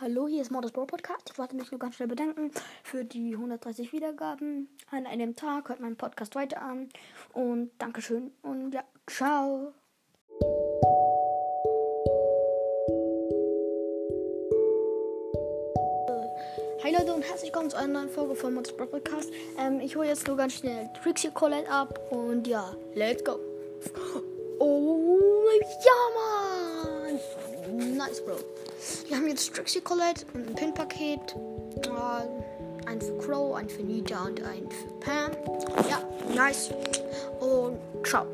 Hallo, hier ist Modus Bro Podcast. Ich wollte mich nur ganz schnell bedanken für die 130 Wiedergaben. An einem Tag hört mein Podcast weiter an. Und Dankeschön. Und ja, ciao. Hi Leute und herzlich willkommen zu einer neuen Folge von Modus Bro Podcast. Ähm, ich hole jetzt nur ganz schnell Trixie Colette ab. Und ja, let's go. Oh, ja, Mann. Nice, Bro. Wir haben jetzt Trixie Colette und ein Pin-Paket. Äh, ein für Crow, ein für Nita und ein für Pam. Ja, nice. Und ciao.